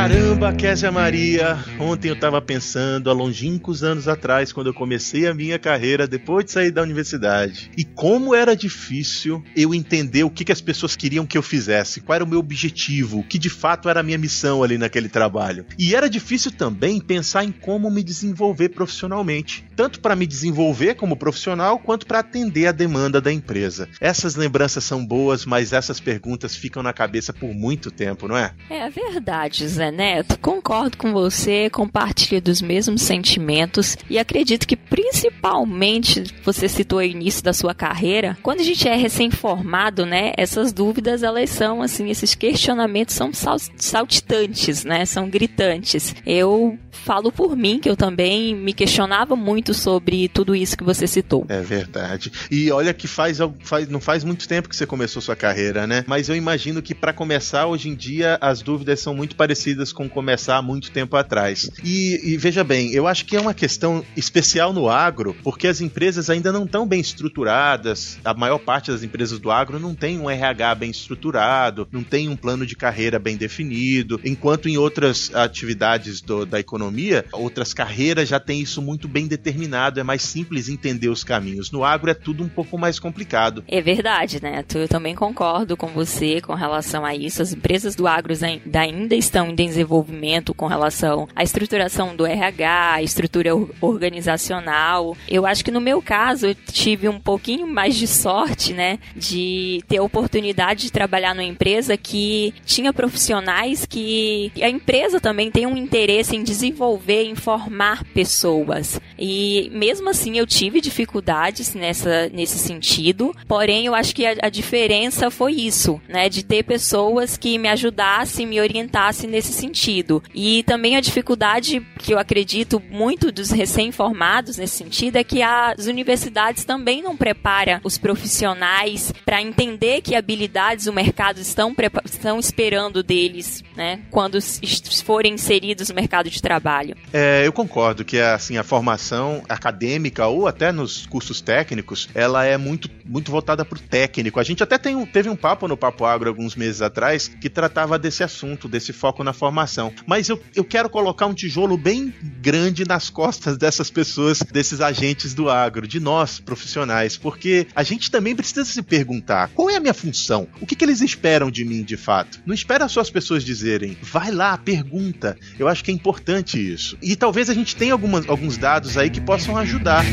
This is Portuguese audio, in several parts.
Caramba, Késia Maria, ontem eu estava pensando há longínquos anos atrás, quando eu comecei a minha carreira depois de sair da universidade, e como era difícil eu entender o que, que as pessoas queriam que eu fizesse, qual era o meu objetivo, o que de fato era a minha missão ali naquele trabalho. E era difícil também pensar em como me desenvolver profissionalmente, tanto para me desenvolver como profissional, quanto para atender a demanda da empresa. Essas lembranças são boas, mas essas perguntas ficam na cabeça por muito tempo, não é? É verdade, Zé Neto, concordo com você, compartilho dos mesmos sentimentos e acredito que principalmente você citou o início da sua carreira, quando a gente é recém-formado, né, essas dúvidas elas são assim, esses questionamentos são saltitantes, né, são gritantes. Eu falo por mim que eu também me questionava muito sobre tudo isso que você citou. É verdade. E olha que faz, faz não faz muito tempo que você começou sua carreira, né? Mas eu imagino que para começar hoje em dia as dúvidas são muito parecidas com começar há muito tempo atrás. E, e veja bem, eu acho que é uma questão especial no agro, porque as empresas ainda não estão bem estruturadas. A maior parte das empresas do agro não tem um RH bem estruturado, não tem um plano de carreira bem definido, enquanto em outras atividades do, da economia outras carreiras já têm isso muito bem determinado, é mais simples entender os caminhos. No agro é tudo um pouco mais complicado. É verdade, né? Eu também concordo com você com relação a isso. As empresas do agro ainda estão desenvolvimento com relação à estruturação do RH, à estrutura organizacional. Eu acho que no meu caso eu tive um pouquinho mais de sorte, né, de ter a oportunidade de trabalhar numa empresa que tinha profissionais que a empresa também tem um interesse em desenvolver desenvolver, informar pessoas. E mesmo assim eu tive dificuldades nessa, nesse sentido, porém eu acho que a, a diferença foi isso, né? De ter pessoas que me ajudassem, me orientassem nesse sentido. E também a dificuldade que eu acredito muito dos recém-formados nesse sentido é que as universidades também não preparam os profissionais para entender que habilidades o mercado estão, estão esperando deles, né? Quando forem inseridos no mercado de trabalho. É, eu concordo que assim a formação acadêmica ou até nos cursos técnicos, ela é muito muito voltada para o técnico. A gente até tem um, teve um papo no Papo Agro alguns meses atrás que tratava desse assunto, desse foco na formação. Mas eu, eu quero colocar um tijolo bem grande nas costas dessas pessoas, desses agentes do agro, de nós profissionais, porque a gente também precisa se perguntar qual é a minha função, o que, que eles esperam de mim de fato. Não espera só as pessoas dizerem, vai lá, pergunta. Eu acho que é importante isso. E talvez a gente tenha algumas, alguns dados aí que possam ajudar.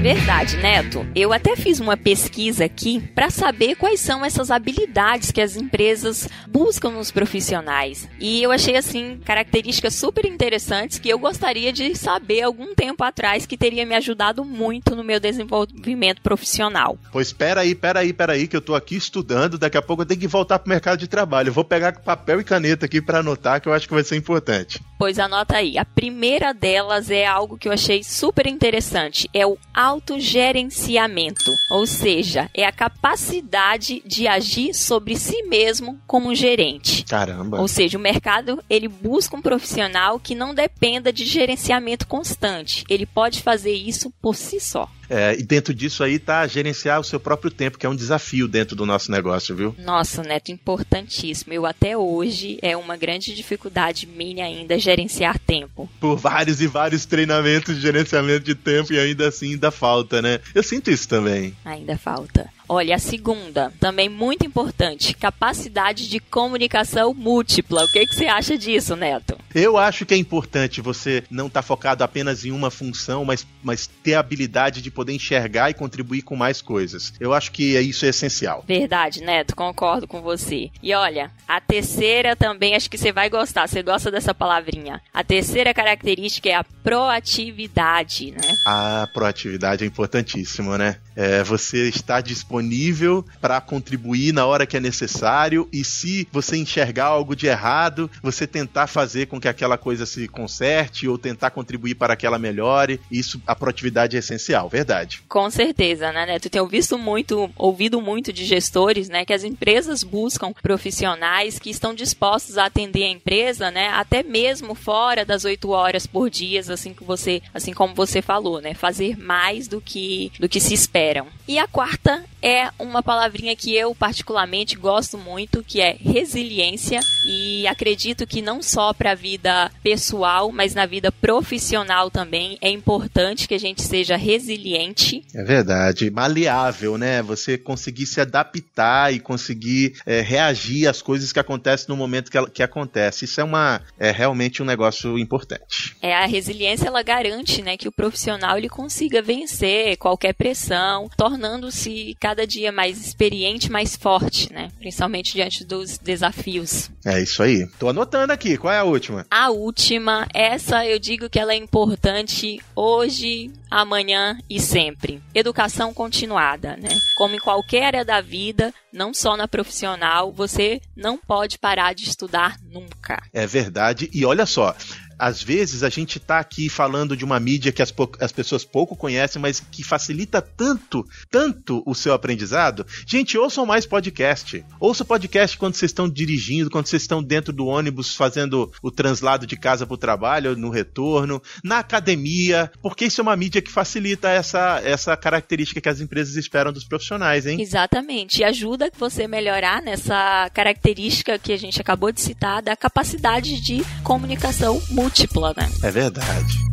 Verdade, Neto. Eu até fiz uma pesquisa aqui para saber quais são essas habilidades que as empresas buscam nos profissionais. E eu achei assim características super interessantes que eu gostaria de saber algum tempo atrás que teria me ajudado muito no meu desenvolvimento profissional. Pois espera aí, espera aí, espera aí que eu tô aqui estudando, daqui a pouco eu tenho que voltar pro mercado de trabalho. Eu vou pegar papel e caneta aqui para anotar que eu acho que vai ser importante. Pois anota aí. A primeira delas é algo que eu achei super interessante, é o autogerenciamento, ou seja, é a capacidade de agir sobre si mesmo como um gerente. Caramba. Ou seja, o mercado ele busca um profissional que não dependa de gerenciamento constante. Ele pode fazer isso por si só. É, e dentro disso aí tá gerenciar o seu próprio tempo, que é um desafio dentro do nosso negócio, viu? Nossa, Neto, importantíssimo. Eu até hoje é uma grande dificuldade minha ainda gerenciar tempo. Por vários e vários treinamentos de gerenciamento de tempo e ainda assim ainda falta, né? Eu sinto isso também. Ainda falta. Olha, a segunda, também muito importante, capacidade de comunicação múltipla. O que, que você acha disso, Neto? Eu acho que é importante você não estar tá focado apenas em uma função, mas, mas ter a habilidade de poder enxergar e contribuir com mais coisas. Eu acho que isso é essencial. Verdade, Neto, concordo com você. E olha, a terceira também acho que você vai gostar. Você gosta dessa palavrinha? A terceira característica é a proatividade, né? A proatividade é importantíssima, né? É você estar disponível disponível para contribuir na hora que é necessário e se você enxergar algo de errado, você tentar fazer com que aquela coisa se conserte ou tentar contribuir para que ela melhore. Isso, a proatividade é essencial, verdade. Com certeza, né, Neto? Tenho visto muito, ouvido muito de gestores, né, que as empresas buscam profissionais que estão dispostos a atender a empresa, né, até mesmo fora das oito horas por dia, assim que você, assim como você falou, né, fazer mais do que do que se esperam. E a quarta é uma palavrinha que eu particularmente gosto muito, que é resiliência e acredito que não só para a vida pessoal, mas na vida profissional também é importante que a gente seja resiliente. É verdade, maleável, né? Você conseguir se adaptar e conseguir é, reagir às coisas que acontecem no momento que, ela, que acontece. Isso é uma é realmente um negócio importante. É a resiliência ela garante, né, que o profissional ele consiga vencer qualquer pressão, tornando-se cada dia mais experiente, mais forte, né? Principalmente diante dos desafios. É isso aí. Tô anotando aqui. Qual é a última? A última, essa eu digo que ela é importante hoje, amanhã e sempre. Educação continuada, né? Como em qualquer área da vida, não só na profissional, você não pode parar de estudar nunca. É verdade. E olha só, às vezes a gente está aqui falando de uma mídia que as, as, pessoas pouco conhecem, mas que facilita tanto, tanto o seu aprendizado. Gente, ouçam mais podcast. Ouça podcast quando vocês estão dirigindo, quando vocês estão dentro do ônibus fazendo o translado de casa para o trabalho, no retorno, na academia, porque isso é uma mídia que facilita essa, essa característica que as empresas esperam dos profissionais, hein? Exatamente. E ajuda você melhorar nessa característica que a gente acabou de citar da capacidade de comunicação múltipla múltipla, né? É verdade.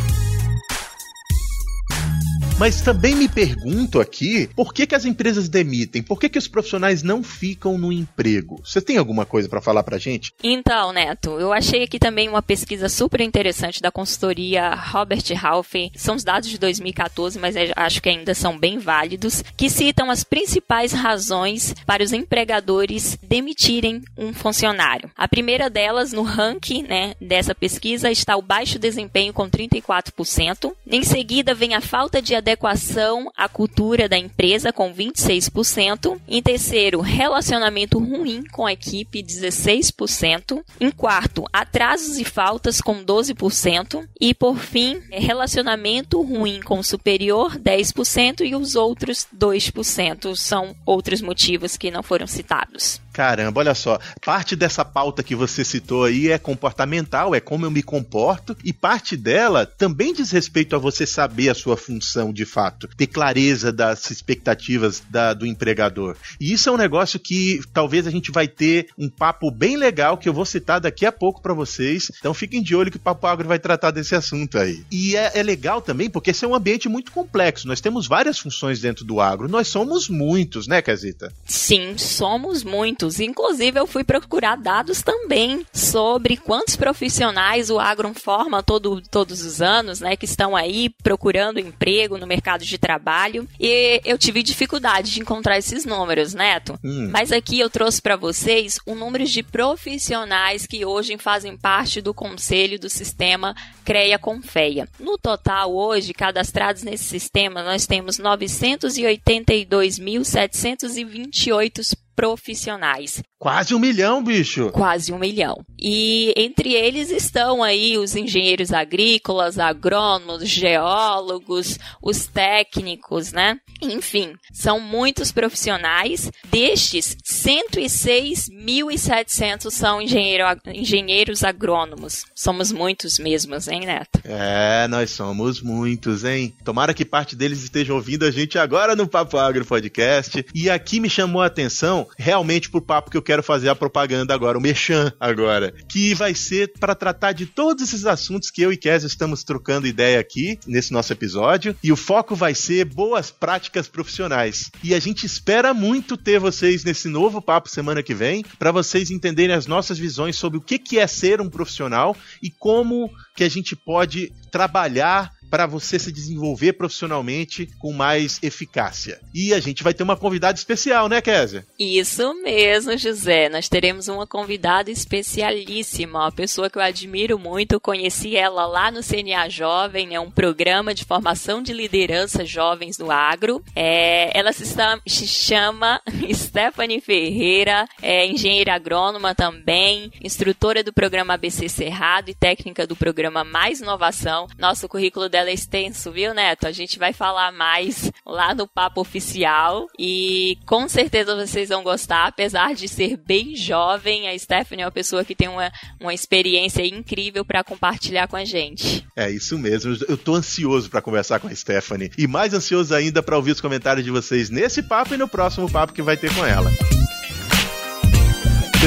Mas também me pergunto aqui, por que, que as empresas demitem? Por que, que os profissionais não ficam no emprego? Você tem alguma coisa para falar pra gente? Então, Neto, eu achei aqui também uma pesquisa super interessante da consultoria Robert Half. São os dados de 2014, mas acho que ainda são bem válidos, que citam as principais razões para os empregadores demitirem um funcionário. A primeira delas, no ranking né, dessa pesquisa, está o baixo desempenho com 34%. Em seguida, vem a falta de adequação à cultura da empresa, com 26%. Em terceiro, relacionamento ruim com a equipe, 16%. Em quarto, atrasos e faltas, com 12%. E, por fim, relacionamento ruim com o superior, 10%. E os outros 2% são outros motivos que não foram citados. Caramba, olha só. Parte dessa pauta que você citou aí é comportamental, é como eu me comporto, e parte dela também diz respeito a você saber a sua função de fato, ter clareza das expectativas da, do empregador. E isso é um negócio que talvez a gente vai ter um papo bem legal que eu vou citar daqui a pouco para vocês. Então fiquem de olho que o Papo Agro vai tratar desse assunto aí. E é, é legal também porque esse é um ambiente muito complexo. Nós temos várias funções dentro do agro. Nós somos muitos, né, Casita? Sim, somos muitos Inclusive, eu fui procurar dados também sobre quantos profissionais o Agron forma todo, todos os anos, né, que estão aí procurando emprego no mercado de trabalho. E eu tive dificuldade de encontrar esses números, Neto. Hum. Mas aqui eu trouxe para vocês o número de profissionais que hoje fazem parte do conselho do sistema CREA Confeia. No total, hoje, cadastrados nesse sistema, nós temos 982.728 profissionais. Quase um milhão, bicho! Quase um milhão. E entre eles estão aí os engenheiros agrícolas, agrônomos, geólogos, os técnicos, né? Enfim, são muitos profissionais. Destes, 106.700 são engenheiro, engenheiros agrônomos. Somos muitos mesmos, hein, Neto? É, nós somos muitos, hein? Tomara que parte deles esteja ouvindo a gente agora no Papo Agro Podcast. E aqui me chamou a atenção realmente por papo que eu quero fazer a propaganda agora, o Mechan agora, que vai ser para tratar de todos esses assuntos que eu e Kézia estamos trocando ideia aqui nesse nosso episódio. E o foco vai ser boas práticas profissionais. E a gente espera muito ter vocês nesse novo papo semana que vem, para vocês entenderem as nossas visões sobre o que é ser um profissional e como que a gente pode trabalhar para você se desenvolver profissionalmente com mais eficácia. E a gente vai ter uma convidada especial, né, Kézia? Isso mesmo, José. Nós teremos uma convidada especialíssima, uma pessoa que eu admiro muito. conheci ela lá no CNA Jovem, é um programa de formação de liderança jovens no agro. É, ela se, se chama Stephanie Ferreira, é engenheira agrônoma também, instrutora do programa ABC Cerrado e técnica do programa Mais Inovação. Nosso currículo dela é extenso, viu, Neto? A gente vai falar mais lá no papo oficial e com certeza vocês vão gostar, apesar de ser bem jovem. A Stephanie é uma pessoa que tem uma, uma experiência incrível para compartilhar com a gente. É isso mesmo. Eu tô ansioso para conversar com a Stephanie e mais ansioso ainda para ouvir os comentários de vocês nesse papo e no próximo papo que vai ter com ela.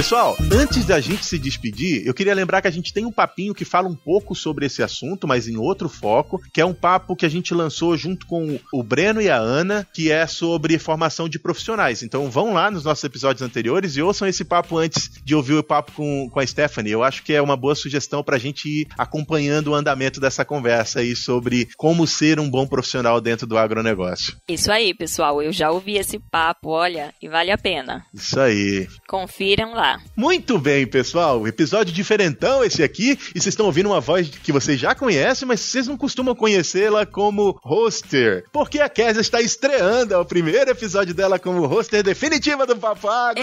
Pessoal, antes da gente se despedir, eu queria lembrar que a gente tem um papinho que fala um pouco sobre esse assunto, mas em outro foco, que é um papo que a gente lançou junto com o Breno e a Ana, que é sobre formação de profissionais. Então vão lá nos nossos episódios anteriores e ouçam esse papo antes de ouvir o papo com, com a Stephanie. Eu acho que é uma boa sugestão para a gente ir acompanhando o andamento dessa conversa aí sobre como ser um bom profissional dentro do agronegócio. Isso aí, pessoal. Eu já ouvi esse papo, olha, e vale a pena. Isso aí. Confiram lá Muito bem, pessoal. Episódio diferentão esse aqui. E vocês estão ouvindo uma voz que vocês já conhecem, mas vocês não costumam conhecê-la como hoster. Porque a Kézia está estreando. O primeiro episódio dela como hoster definitiva do Papago.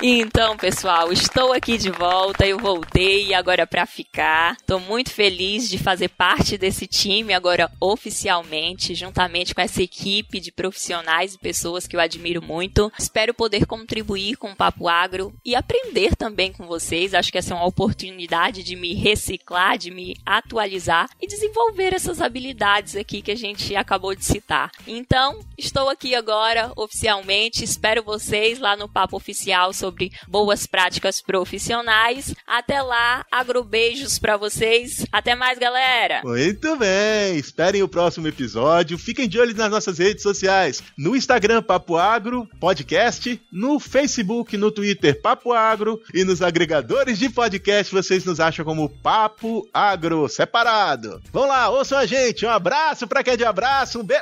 Então, pessoal, estou aqui de volta. Eu voltei agora para ficar. Estou muito feliz de fazer parte desse time agora oficialmente, juntamente com essa equipe de profissionais e pessoas que eu admiro muito. Espero poder contribuir com o Papo Agro e aprender também com vocês. Acho que essa é uma oportunidade de me reciclar, de me atualizar e desenvolver essas habilidades aqui que a gente acabou de citar. Então, estou aqui agora oficialmente. Espero vocês lá no Papo Oficial sobre sobre boas práticas profissionais. Até lá, agrobeijos para vocês. Até mais, galera. Muito bem. Esperem o próximo episódio. Fiquem de olho nas nossas redes sociais. No Instagram, Papo Agro Podcast. No Facebook, no Twitter, Papo Agro. E nos agregadores de podcast, vocês nos acham como Papo Agro, separado. Vamos lá, ouçam a gente. Um abraço pra quem é de abraço. Um beijo.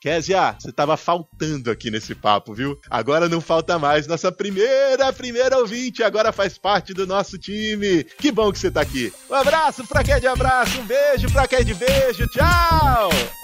Kézia, você tava faltando aqui nesse papo, viu? Agora não falta mais. Nossa primeira a primeira ouvinte, agora faz parte do nosso time. Que bom que você tá aqui. Um abraço pra quem é de abraço, um beijo pra quem é de beijo. Tchau!